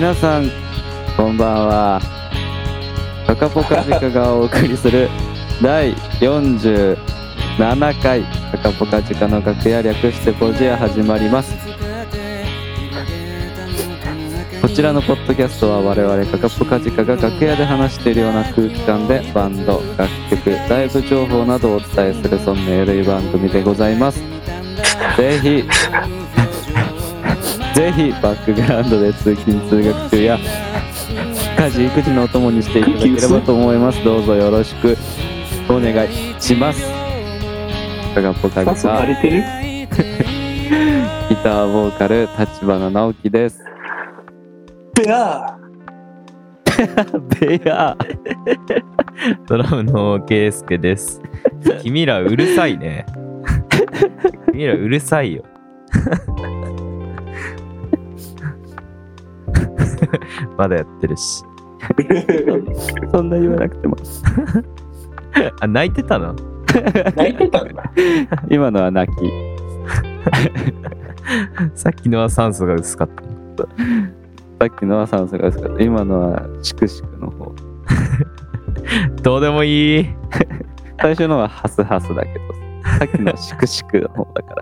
皆さんこんばんは。カカポカジカがお送りする 第47回カカポカジカの楽屋略してポジア始まります。こちらのポッドキャストは我々カカポカジカが楽屋で話しているような空気感でバンド楽曲ライブ情報などをお伝えするそんなゆるい番組でございます。ぜひぜひバックグラウンドで通勤通学中や家事育児のお供にしていただければと思いますどうぞよろしくお願いしますカカポカパスジカ枯れてる？ギターボーカル立花直樹ですベア ベアドラムのケイスケです。君らうるさいね。君らうるさいよ。まだやってるし。そんな言わなくても あ、泣いてたの？泣いてたんだ。今のは泣きさっきのは酸素が薄かった。さっきのは酸素が薄かった今のはシクシクの方どうでもいい。最初のはハスハスだけどさっきのはシクシクの方だか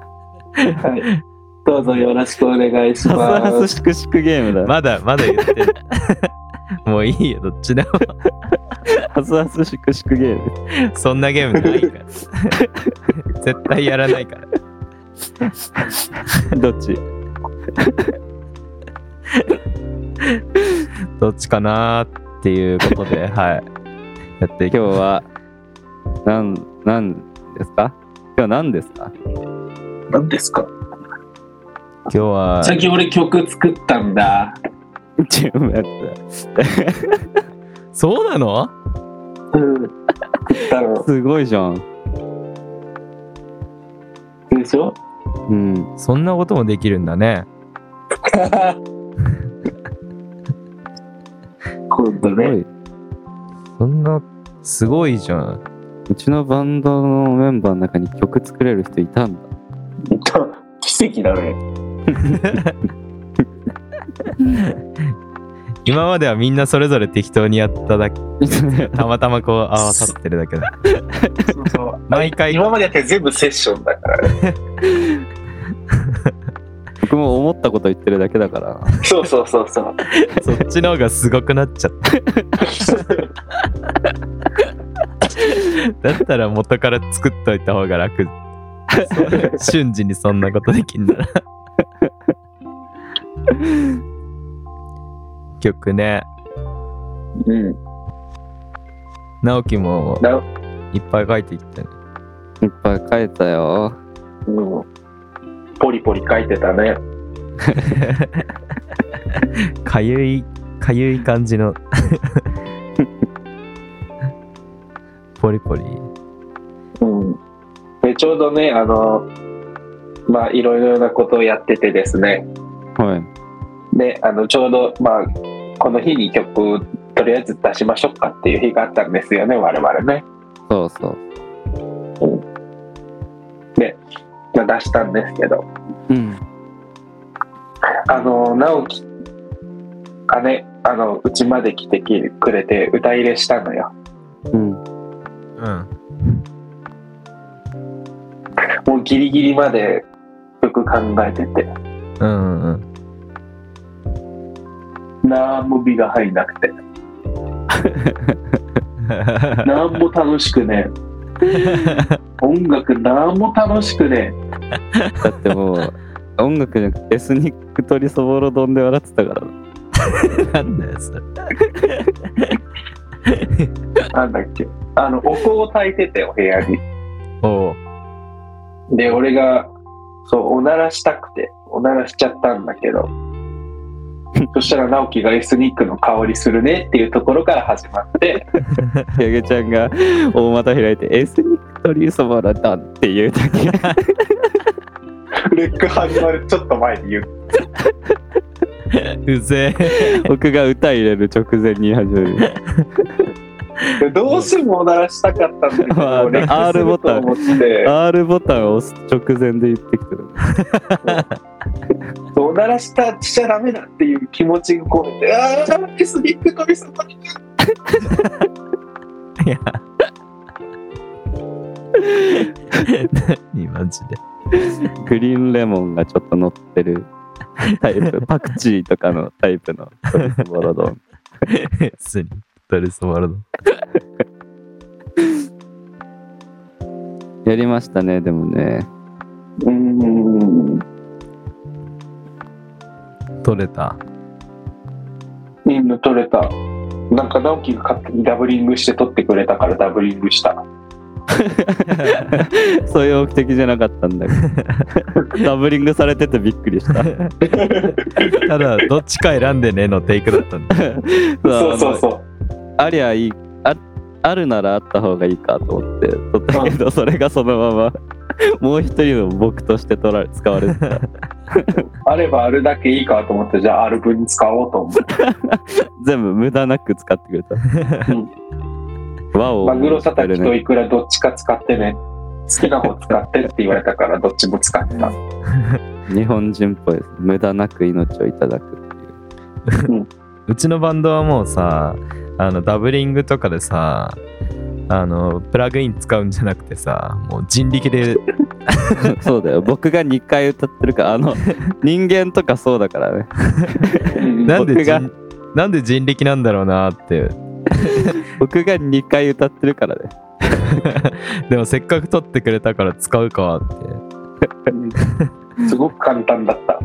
らはい。どうぞよろしくお願いしハスハます。スシクシクゲームだ、まだ、まだ言ってる。もういいよ、どっちでも。ハスハスシクシクゲームそんなゲームないから。絶対やらないから。どっち？どっちかなーっていうことで、はい。やっていき今日はなんなんですか？今日は何ですか？何ですか？今日は、最近俺曲作ったんだ。チームやっそうなの？うん。作ったのた。すごいじゃんでしょ？うんそんなこともできるんだね。今度ね。すごいそんな、すごいじゃん。うちのバンドのメンバーの中に曲作れる人いたんだ 奇跡だね。今まではみんなそれぞれ適当にやっただけ、たまたまこう合わさってるだけだ。そうそう毎回今までやって全部セッションだからね。僕も思ったこと言ってるだけだからそうそうそうそう。そっちの方がすごくなっちゃった。だったら元から作っといた方が楽。瞬時にそんなことできんなら。曲ね、うん。直樹もないっぱい書いていったね。いっぱい書いたようん。ポリポリ書いてたね。かゆい、かゆい感じの。ポリポリ。うん。で、ちょうどね、あの、まあ、いろいろなことをやっててですね。はいで、あの、ちょうど、まあ、この日に曲をとりあえず出しましょうかっていう日があったんですよね、我々ね。そうそう。まあ、出したんですけど、うん。あの、直樹がね、あの、うちまで来てくれて歌入れしたのよ。うん。うん。もうギリギリまで曲考えてて、うんうんうん。なんも美が入んなくて、なんも楽しくねえ。音楽なんも楽しくねだってもう音楽じゃなくてエスニック鶏そぼろ丼で笑ってたからななんだよ、それ。え。なんだっけ。あの、お香を焚いてて、お部屋に。おう。で、俺が、そう、おならしたくて、おならしちゃったんだけど、そしたら直樹がエスニックの香りするねっていうところから始まって、ヤゲちゃんが大股開いてエスニック鶏そぼろ丼っていうだけ。レック始まるちょっと前に言う。うぜえ。僕が歌入れる直前に始める。でどうしてもおならしたかったんだけまあど、レックす R ボタン。R ボタンを押す直前で言ってきてるおならしたしちゃダメだっていう気持ちがこうて、ああ、エスニック飛びそこに。いや。何マジで。グリーンレモンがちょっと乗ってるタイプ。パクチーとかのタイプのトリスボロ丼。スにトルソワルド。やりましたね、でもね。うーん。取れた。みんな取れた。なんか直樹が勝手にダブリングして取ってくれたからダブリングした。そういう目的じゃなかったんだけど。ダブリングされててびっくりした。ただ、どっちか選んでねのテイクだったんだ。そうそうそう。ありゃいいああるならあった方がいいかと思って取ったけどそれがそのまま もう一人の僕として取られ使われてた。あればあるだけいいかと思って、じゃあある分に使おうと思って。全部無駄なく使ってくれた。和をマグロたたきとね。イクラどっちか使ってね。好きな方使ってって言われたからどっちも使った。日本人っぽいです。無駄なく命をいただくっていう。うちのバンドはもうさ、あの、ダブリングとかでさ、あの、プラグイン使うんじゃなくてさ、もう人力で、そうだよ僕が2回歌ってるからあの 人間とかそうだからね なんでなんで人力なんだろうなって。僕が2回歌ってるからねでもせっかく撮ってくれたから使うかって。すごく簡単だった。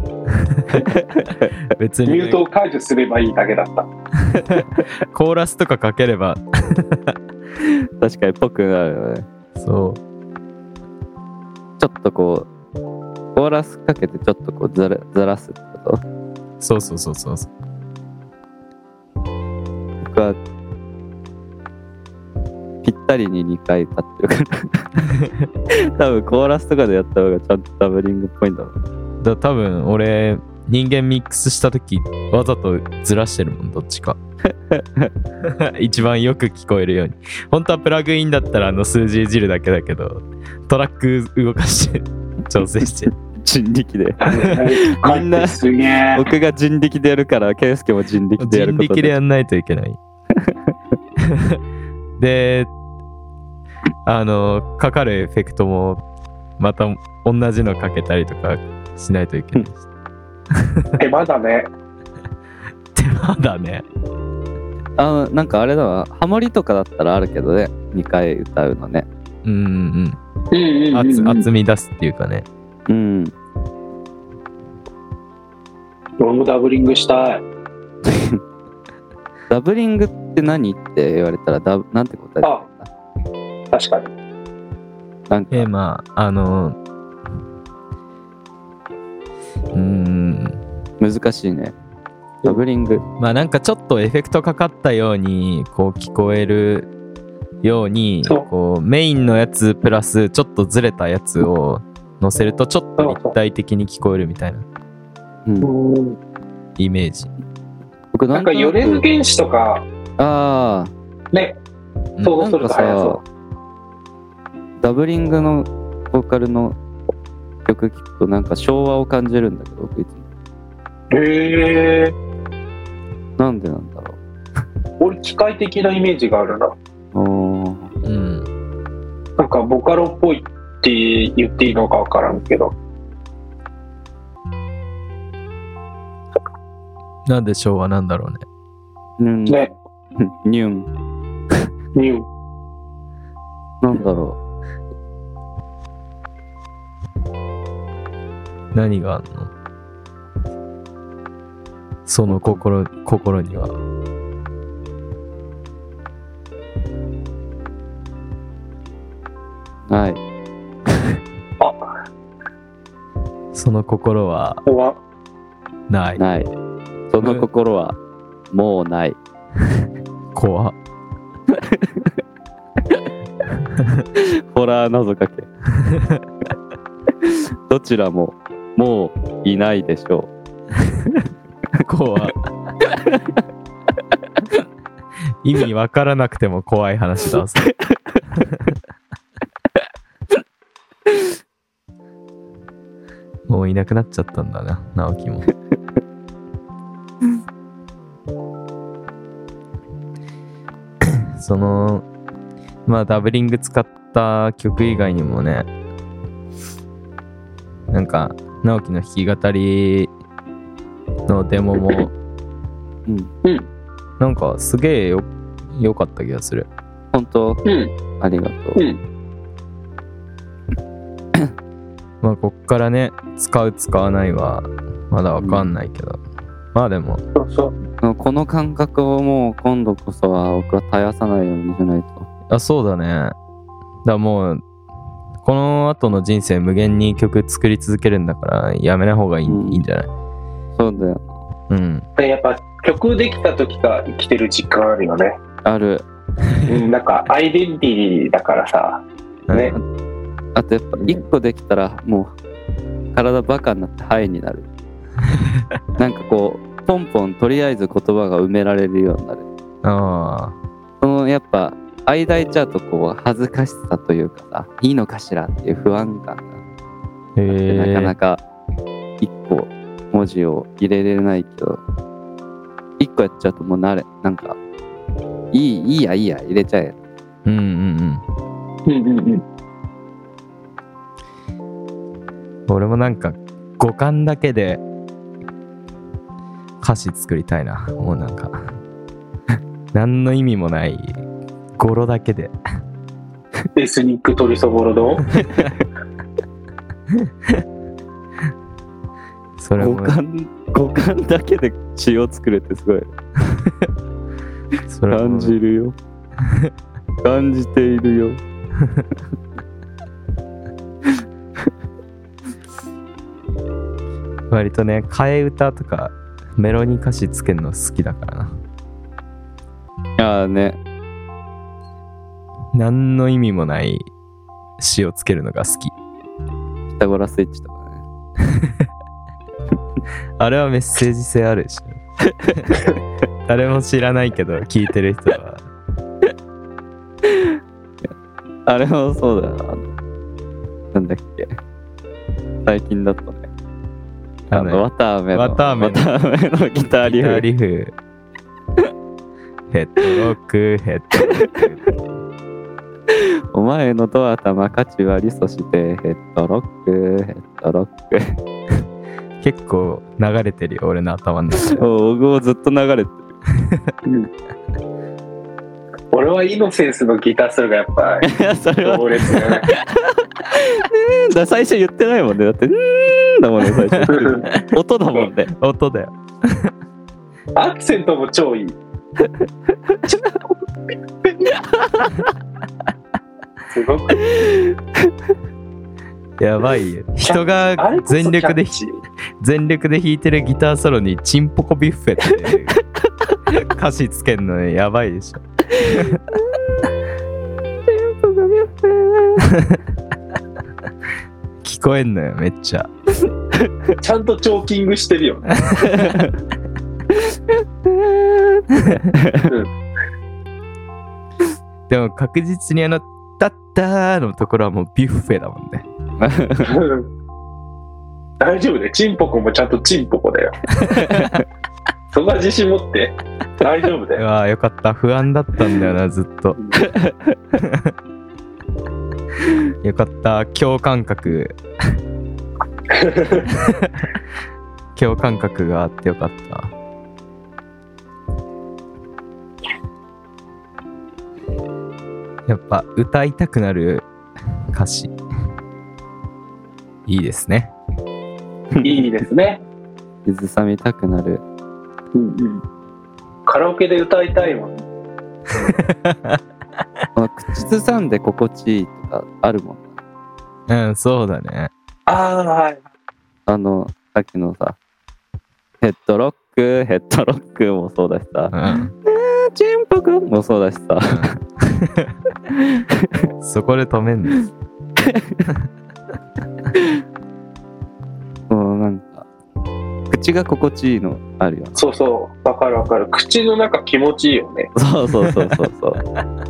別にミュートを解除すればいいだけだった。コーラスとかかければ、確かにぽくなるよねそう。ちょっとこうコーラスかけてちょっとこうずらずらすってこと？そうそうそうそうそう。僕はぴったりに2回歌ってるから 多分コーラスとかでやった方がちゃんとダブリングっぽいんだろうだ多分俺、人間ミックスした時わざとずらしてるもん、どっちか。一番よく聞こえるように。本当はプラグインだったらあの数字いじるだけだけど、トラック動かして調整してる。人力で みんなすげえ。僕が人力でやるから圭介も人力でやる人ことで力でやんないといけない。で、あの、かかるエフェクトも、また同じのかけたりとかしないといけないし。手間だね。手間だね。あのなんかあれだわハモリとかだったらあるけどね2回歌うのねうんうんうんうんうん。厚うんうん厚み出すっていうかね。うん俺もダブリングしたい。ダブリングって何？って言われたらダブなんて答えたあ。確かに。なんか。えー、まあ、あの、うーん。難しいね。ダブリング。まあなんかちょっとエフェクトかかったようにこう聞こえるようにこうメインのやつプラスちょっとずれたやつを乗せるとちょっと立体的に聞こえるみたいなうん。うん。イメージ。僕なんかヨレズ原子とか、あね、うん想像すると早そダブリングのボーカルの曲聴くとなんか昭和を感じるんだけど僕いつもう。へえ。なんでなんだろ俺、機械的なイメージがあるな。うおーうん。なんか、ボカロっぽいって言っていいのかわからんけど。なんで昭和なんだろうね。うんね、ニュン。ニュー。なんだろ何があんの？その心心には。うはいその心は？怖ない。ない。その心はもうない 怖っ。ホラー謎かけ。どちらももういないでしょ怖っ。意味わからなくても怖い話だ もういなくなっちゃったんだな直樹もそのまあダブリング使った曲以外にもねなんか直樹の弾き語りのデモもうん。うん。なんかすげえよ良かった気がする本当？うん。ありがとう。うん。まあこっからね使う使わないはまだわかんないけど、まあでもそうそう。この感覚をもう今度こそは僕は絶やさないようにしないと。あそうだねだからもうこの後の人生無限に曲作り続けるんだからやめない方がいい,、うんいいんじゃない？そうだよ。うんでやっぱ曲できた時が生きてる実感あるよね。ある。うん、なんかアイデンティティだからさ。ねあとやっぱ一個できたらもう体バカになってハイになる。なんかこう、ポンポンとりあえず言葉が埋められるようになる。あそのやっぱ間空いちゃうとこう恥ずかしさというかさ、いいのかしらっていう不安感がえなかなか一個文字を入れれないけど、一個やっちゃうともう慣れ、なんか、いい、いいや、いいや、入れちゃえ。うんうんうんうんうん。うん俺もなんか五感だけで歌詞作りたいな。もうなんか。何の意味もない。語呂だけで。エスニックトリソボロドそれも。五感、五感だけで詩を作るってすごい。それも。感じるよ。感じているよ。割とね替え歌とかメロに歌詞つけるの好きだからなああね。何の意味もない詩をつけるのが好きピタゴラスイッチとかね。あれはメッセージ性あるでしょ 誰も知らないけど聞いてる人は あれもそうだよな。なんだっけ。最近だとね。あの、あのわたあめの。わたあめのわたあめのギターリフ。リフヘッドロックヘッドロックお前のドア玉価値割りそしてヘッドロック、ヘッドロック。結構流れてるよ俺の頭の中で お僕もずっと流れてる。俺はイノセンスのギターソロがやっぱいや、それは、強烈だね。だ最初言ってないもんね。だって、うーんだもんね、最初。音だもんね。音だよアクセントも超いい。すごくやばいよ人が全力で全力で弾いてるギターソロにチンポコビュッフェって歌詞つけんのやばいでしょ聞こえんのよめっちゃちゃんとチョーキングしてるよね。でも確実にあの「タッター」のところはもうビュッフェだもんね大丈夫だよ。チンポコもちゃんとチンポコだよ。そんな自信持って？大丈夫だよ。うわーよかった不安だったんだよなずっと よかった共感覚 共感覚があってよかったやっぱ歌いたくなる歌詞いいですねいいですね。水さみたくなる。うんうん。カラオケで歌いたいもん。この口ずさんで心地いいとかあるもん。うんそうだねああ、はい。あの、さっきのさ、ヘッドロック、ヘッドロックもそうだしさ、うんチンポクもそうだしさ、そこで止めんの？もうなんか、口が心地いいのあるよ。そうそう。わかるわかる。口の中気持ちいいよね。そうそうそうそうそう。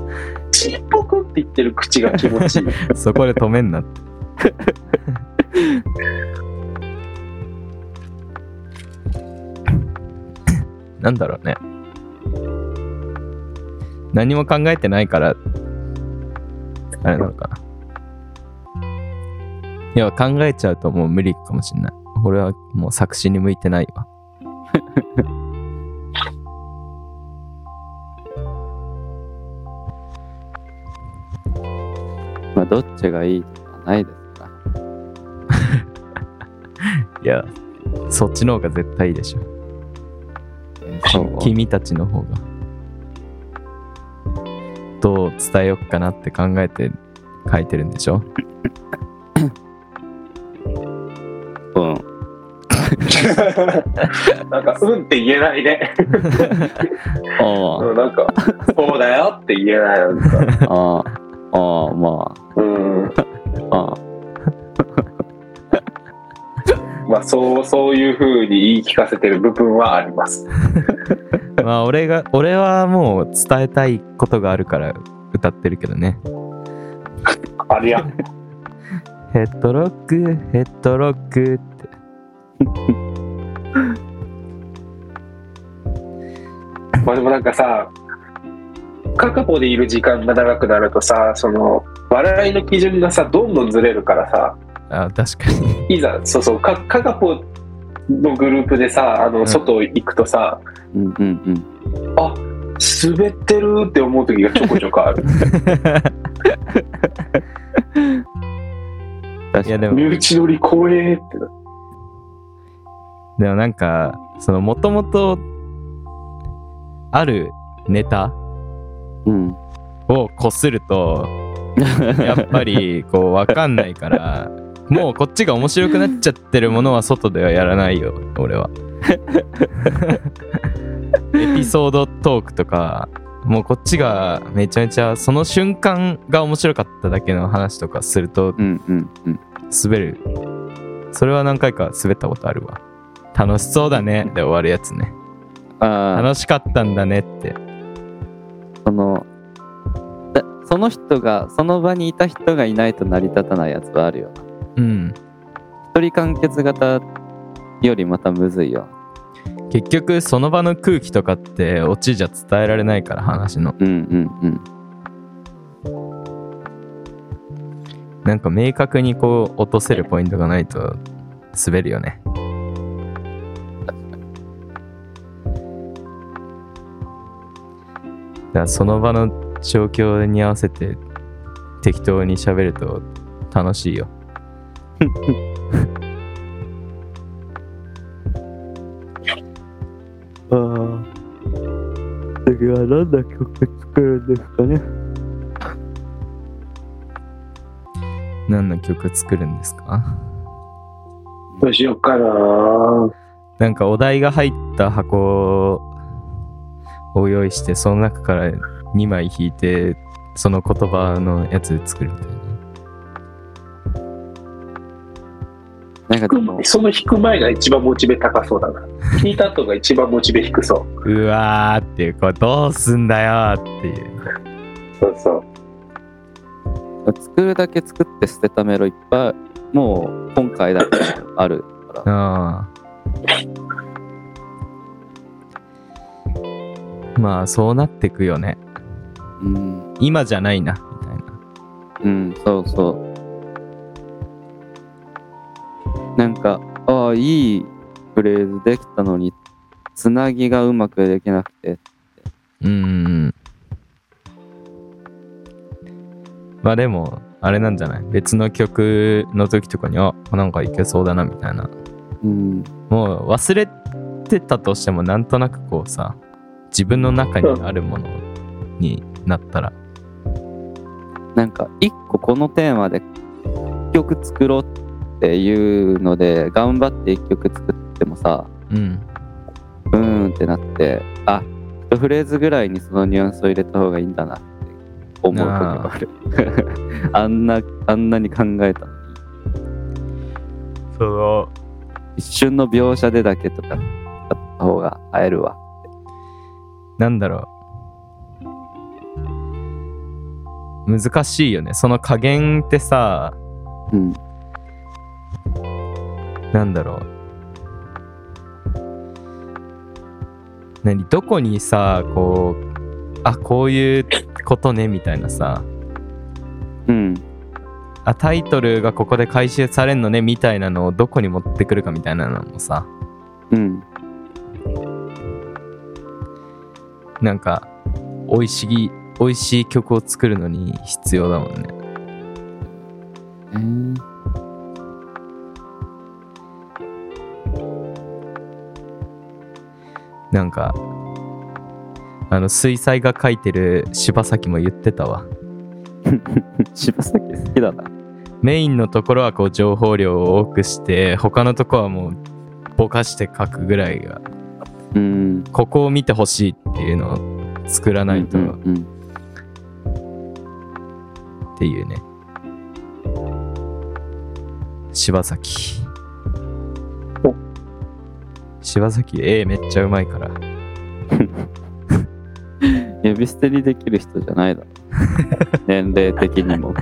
チンポコって言ってる口が気持ちいい。そこで止めんなってなんだろうね。何も考えてないから、あれなのかな。いや、考えちゃうともう無理かもしんない。俺はもう作詞に向いてないわ。まあ、どっちがいいとかないです。いや、そっちの方が絶対いいでしょ。そう君たちの方が。どう伝えよっかなって考えて書いてるんでしょ？うん。なんか、うんって言えないね。あうんなんか、そうだよって言えない。あ、ああ、ああ、まうん。あ、あまあ、そう、そういう風に言い聞かせてる部分はあります。まあ俺が、俺はもう伝えたいことがあるから歌ってるけどね。あれや。ヘッドロック、ヘッドロックって。まあでもなんかさ、カカポでいる時間が長くなるとさ、その、笑いの基準がさ、どんどんずれるからさ、あ、確かに。いざ、そうそう、かカカポのグループでさ、あの、ん外行くとさ、うんうんうん。あ、滑ってるって思う時がちょこちょこある。いやでも、身内乗り怖えってな。でもなんか、そのもともとあるネタうん。をこすると、やっぱりこうわかんないから、もうこっちが面白くなっちゃってるものは外ではやらないよ、俺は。エピソードトークとか、もうこっちがめちゃめちゃその瞬間が面白かっただけの話とかすると。滑る。それは何回か滑ったことあるわ。楽しそうだねで終わるやつね。楽しかったんだねって。その、だその人が、その場にいた人がいないと成り立たないやつはあるよな。うん。一人完結型よりまたむずいよ。結局その場の空気とかってオチじゃ伝えられないから話の。うんうんうん。なんか明確にこう落とせるポイントがないと滑るよね。だからその場の状況に合わせて適当に喋ると楽しいよ。ああ。次は何だ曲作るんですかね？何の曲作るんですか？どうしようかななんかお題が入った箱を用意してその中から2枚引いてその言葉のやつ作るみたいな。なんかその弾く前が一番モチベ高そうだな。弾いた後が一番モチベ低そう。うわーっていう、これどうすんだよっていう。そうそう。作るだけ作って捨てたメロいっぱい、もう今回だけあるから。まあそうなってくよね。うん。今じゃないな、みたいな。うん、そうそう。なんか、ああ、いいフレーズできたのに、つなぎがうまくできなくて。うん。まあでも、あれなんじゃない？別の曲の時とかに、あ、なんかいけそうだな、みたいな。うん。もう忘れてたとしても、なんとなくこうさ、自分の中にあるものになったら、なんか、一個このテーマで曲作ろうっていうので、頑張って一曲作ってもさ、うん。うーんってなって、あ、一フレーズぐらいにそのニュアンスを入れた方がいいんだなって思う時がある。あんな、あんなに考えたのに。その、一瞬の描写でだけとかだった方が会えるわ。なんだろう。難しいよね。その加減ってさ、うん。なんだろう。何？どこにさこうあこういうことねみたいなさ。うん。あタイトルがここで回収されんのねみたいなのをどこに持ってくるかみたいなのもさ。うん。なんか美味しい美味しい曲を作るのに必要だもんね。えーなんかあの水彩が描いてる柴咲も言ってたわ。柴崎好きだな。メインのところはこう情報量を多くして他のところはもうぼかして書くぐらいがうん。ここを見てほしいっていうのを作らないと。うんうんっていうね。柴咲お柴咲絵めっちゃうまいから。呼び捨てにできる人じゃないだろ。年齢的にも。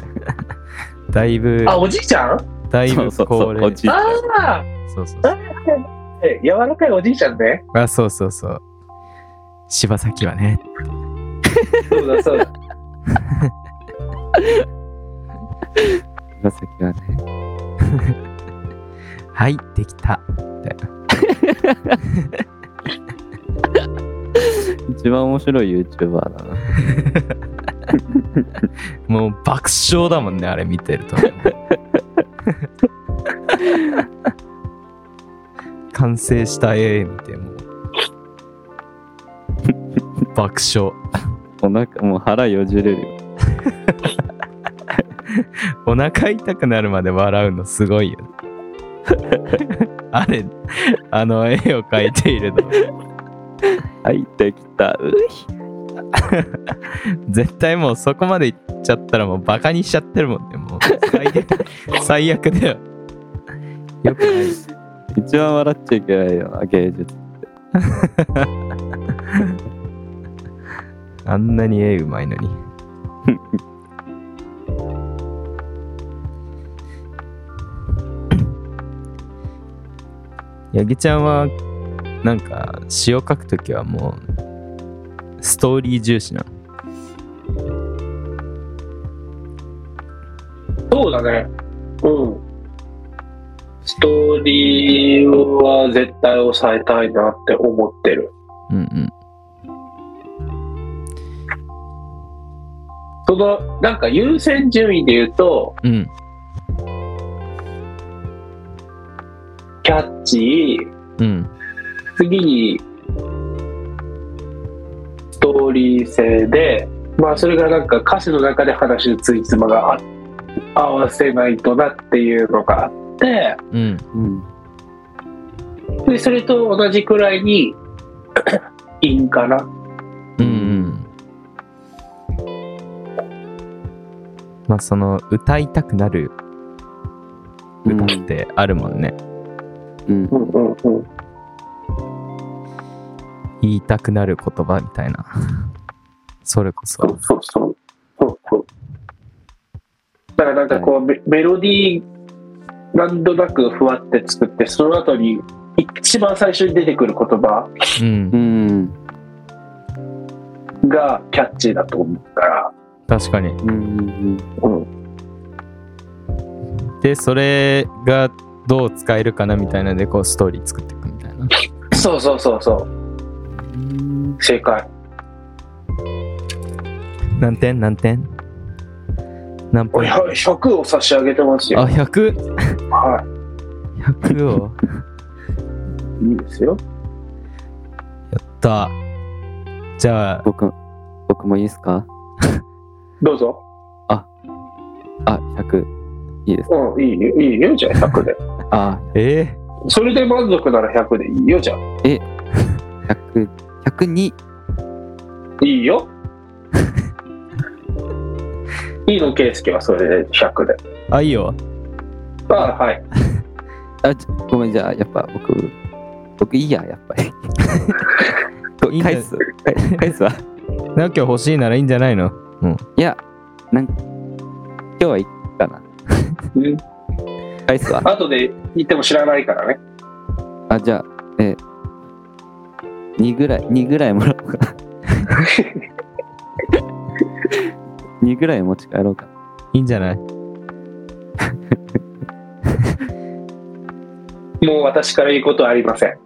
だいぶあ、おじいちゃん？だいぶそうそうそう高齢。おじいちゃん。ああそうそうそう。え柔らかいおじいちゃんね。あそうそうそう。柴咲はね。そうだそうだ。柴崎はね。はいできた一番面白い YouTuber だな。もう爆笑だもんねあれ見てると。完成した絵見てもう。爆笑。お腹もう腹よじれるよ。お腹痛くなるまで笑うのすごいよ。ねあれあの絵を描いているの。はいできた。うひ。絶対もうそこまでいっちゃったらもうバカにしちゃってるもんね。もう最悪 最悪だよ。よくない。一番笑っちゃいけないよな芸術 あんなに絵うまいのに八木ちゃんはなんか詩を書くときはもうストーリー重視なの？そうだね。うん。ストーリーは絶対抑えたいなって思ってる。うんうんその、なんか優先順位で言うと、うんキャッチー、うん。次に、ストーリー性で、まあそれがなんか歌詞の中で話のついつまがあ合わせないとなっていうのがあって、うん。うん。で、それと同じくらいに、いいんかな。うんうん。まあその歌いたくなる歌ってあるもんね、うんうん。うんうん。言いたくなる言葉みたいな。それこそ。そうそうそう。そう。そうだからなんかこう、メメロディー、なんとなくふわって作って、その後に一番最初に出てくる言葉うん。うんがキャッチーだと思うから、確かに。うんうん。うん、でそれがどう使えるかなみたいなのでこうストーリー作っていくみたいなそうそうそうそう、うん正解。何点？何点？何ポイント？100を差し上げてますよ。あ 100?100 はを？い。いいですよ。やったじゃあ僕僕もいいですか？どうぞ。あ100いいですか？うん、いいよ、いいよ、じゃあ100で。あえそれで満足なら100でいいよ、じゃあ。100 102いいよ。いいの、圭介はそれで100で。ー、あいいよ。あはい。あちごめんじゃあやっぱ僕僕いいややっぱり。返す。返返すわ。なんか欲しいならいいんじゃないの？いやなん今日はいいかなうん返すわ後で言っても知らないからね。あじゃあえ2ぐらい2ぐらいもらおうかな2ぐらい持ち帰ろうかいいんじゃない？もう私から言うことはありません。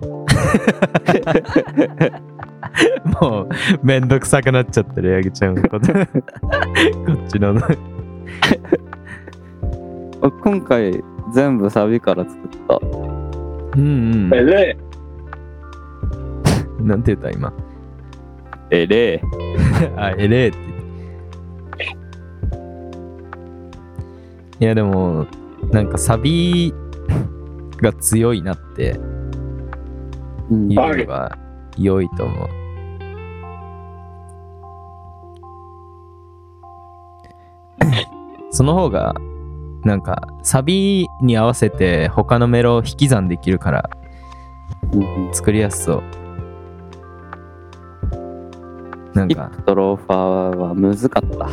もう、めんどくさくなっちゃってる、ヤギちゃんのこと。こっちの。あ今回全部サビから作ったうんうん。なんて言った今？えれえ あ、えれえって言って。いや、でも、なんかサビ が強いなってうん言うのが良いと思う。その方が、なんか、サビに合わせて他のメロを引き算できるからうん作りやすそう。なんか、プとローファーはむずかった。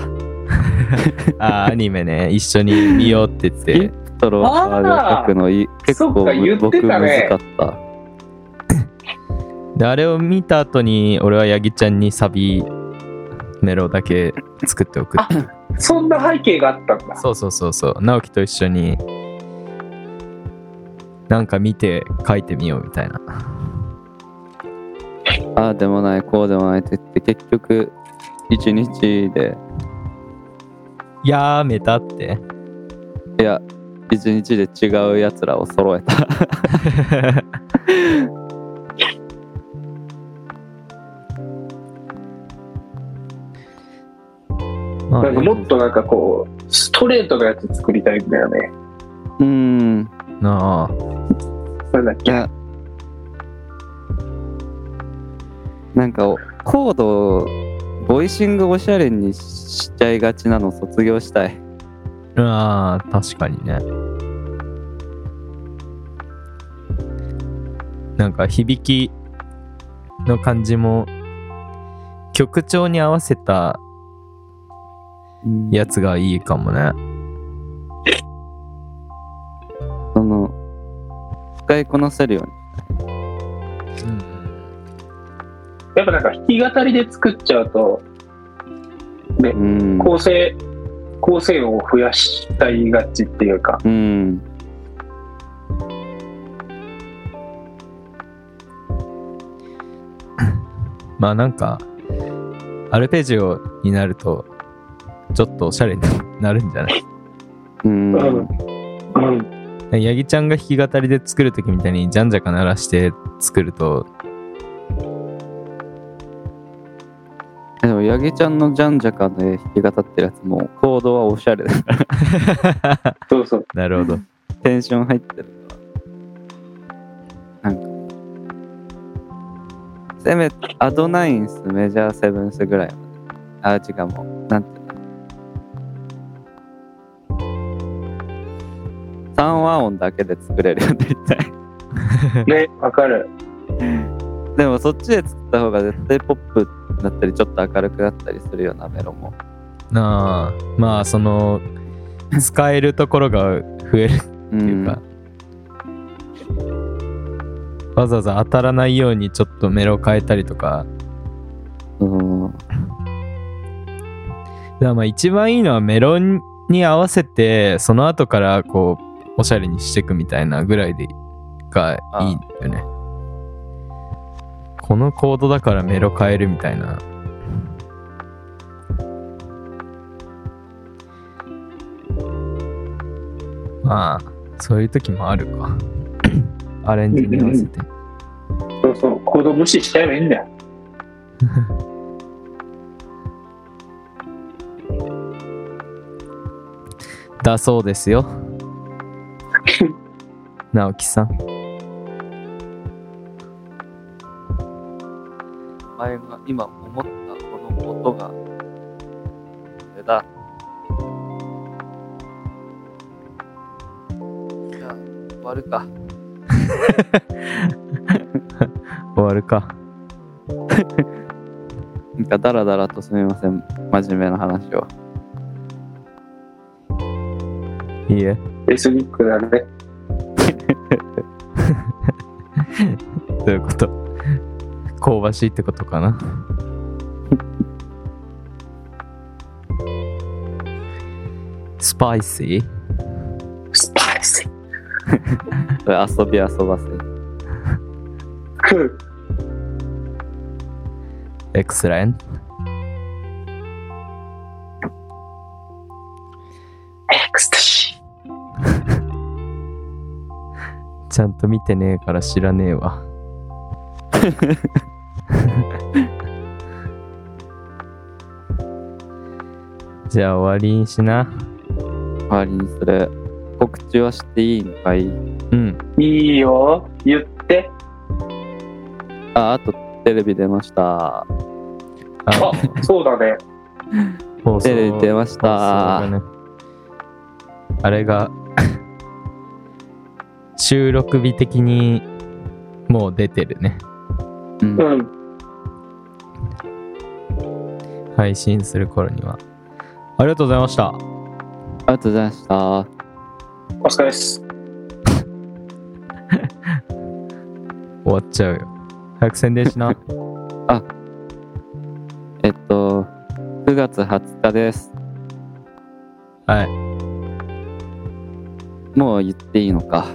あーアニメね、一緒に見ようって言っ ヒてッ。プとローファーが書くのい結構僕むずかった で、あれを見た後に、俺はヤギちゃんにサビメロだけ作っておくってそんな背景があったんだ。そうそうそうそう。直樹と一緒になんか見て書いてみようみたいな。ああでもないこうでもないって言って結局一日で。やめたって。いや一日で違うやつらを揃えた まあなんかもっとなんかこう、ストレートなやつ作りたいんだよね。うーん。なあ。なんだっけ？なんかコードをボイシングおしゃれにしちゃいがちなの卒業したい。あー確かにね。なんか響きの感じも曲調に合わせたやつがいいかもね。その使いこなせるように。やっぱなんか弾き語りで作っちゃうと、うん。構成、構成音を増やしたいがちっていうか、うん。まあなんかアルペジオになるとちょっとおしゃれになるんじゃない？うん。うん。うん。ヤギちゃんが弾き語りで作るときみたいにじゃんじゃか鳴らして作ると。でもヤギちゃんのジャンジャカで弾き語ってるやつもコードはおしゃれだ。からそうそう。なるほど。テンション入ってる。からなんか。せめてアドナインスメジャーセブンスぐらいあ違うもうなんていうの3和音だけで作れるようになりたい。ね、わかる。でもそっちで作った方が絶対ポップだったりちょっと明るくなったりするようなメロも。なあまあその使えるところが増えるっっていうか、わざわざ当たらないようにちょっとメロ変えたりとか。うん、だまあ一番いいのはメロに合わせてその後からこうおしゃれにしていくみたいなぐらいでがいいんだよね。このコードだからメロ変えるみたいな。まあそういう時もあるか。アレンジに合わせて。そうそう。コード無視しちゃえばいいんだよ。だそうですよ直樹さん。お前が今思ったこの音が。これだじゃあ終わるか。終わるか。なんかダラダラとすみません。真面目な話を。いいえ。エスニックだね。どういうこと？香ばしいってことかな？スパイシースパイス。それ遊び遊ばせ。クエクセレントエクスタシちゃんと見てねえから知らねえわ。じゃあ終わりにしな。代わりにする。告知はしていいんかい？うん。ー。いいよ。言って。あ、あとテレビ出ました。あ、そうだね。放送テレビ出ました放送がねあれが 収録日的にもう出てるね配信する頃にはありがとうございましたありがとうございました。お疲れです。終わっちゃうよ早く宣伝しな えっと、9月20日です。はいもう言っていいのか。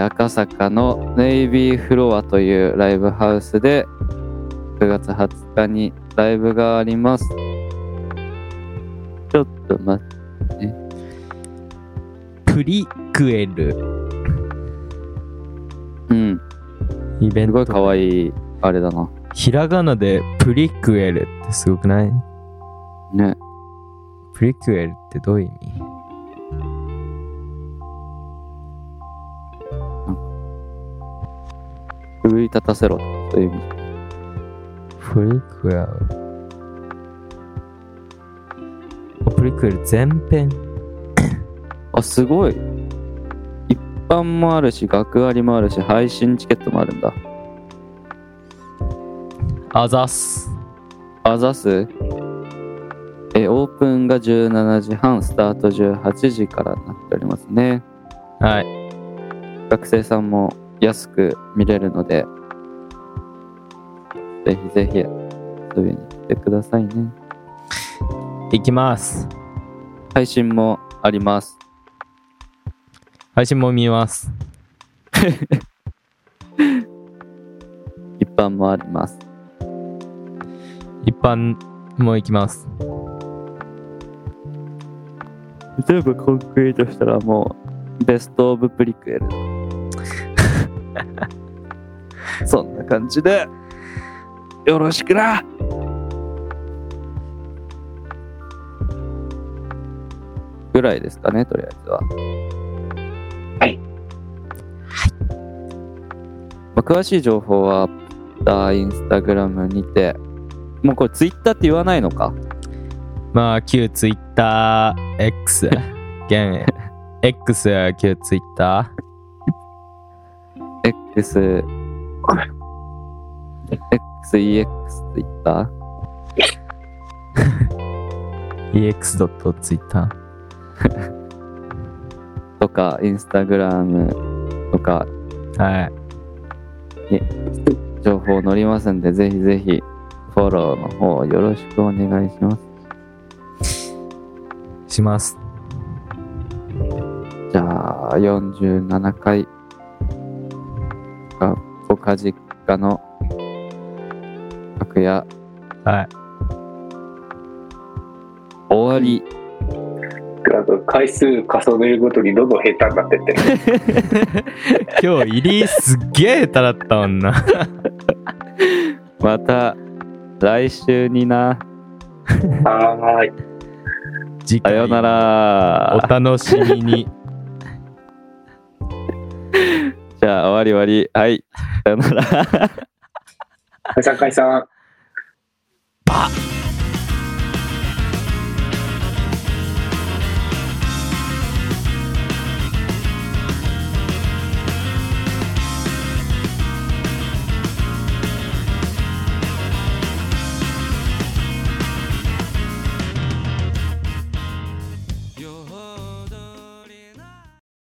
赤坂のネイビーフロアというライブハウスで9月20日にライブがあります。ちょっと待って。プリクエルうん。イベントすごい可愛いあれだな。ひらがなでプリクエルってすごくない？ね。プリクエルってどういう意味？奮い立たせろという意味。プリクエルあプリクエル前編あ、すごい。一般もあるし、学割もあるし、配信チケットもあるんだ。あざっすあざす？え、オープンが17時半、スタート18時からになっておりますね。はい学生さんも安く見れるので、ぜひぜひ遊びに来てくださいね。いきます配信もあります。配信も見ます一般もあります。一般も行きます全部コンクリートしたらもう、ベストオブプリクエル。感じで、よろしくな。ぐらいですかね、とりあえずは。はい。まあ、詳しい情報は、インスタグラムにて、もうこれツイッターって言わないのか？まあ旧 TwitterX 現 X 旧 Twitter X、XEX ツイッター EX.Twitter とか、インスタグラムとか、はい。情報載りますんで、ぜひぜひ、フォローの方よろしくお願いします。します。じゃあ、47回、が、ポカ実家の楽屋、はい終わり。なんか回数重ねるごとにどんどん下手になってってる。今日入りすっげえ下手だったもんな また、来週にな。はーい。次回さようなおら。楽しみに じゃあ、終わり終わり。はい。さようなら。解散解散。バッ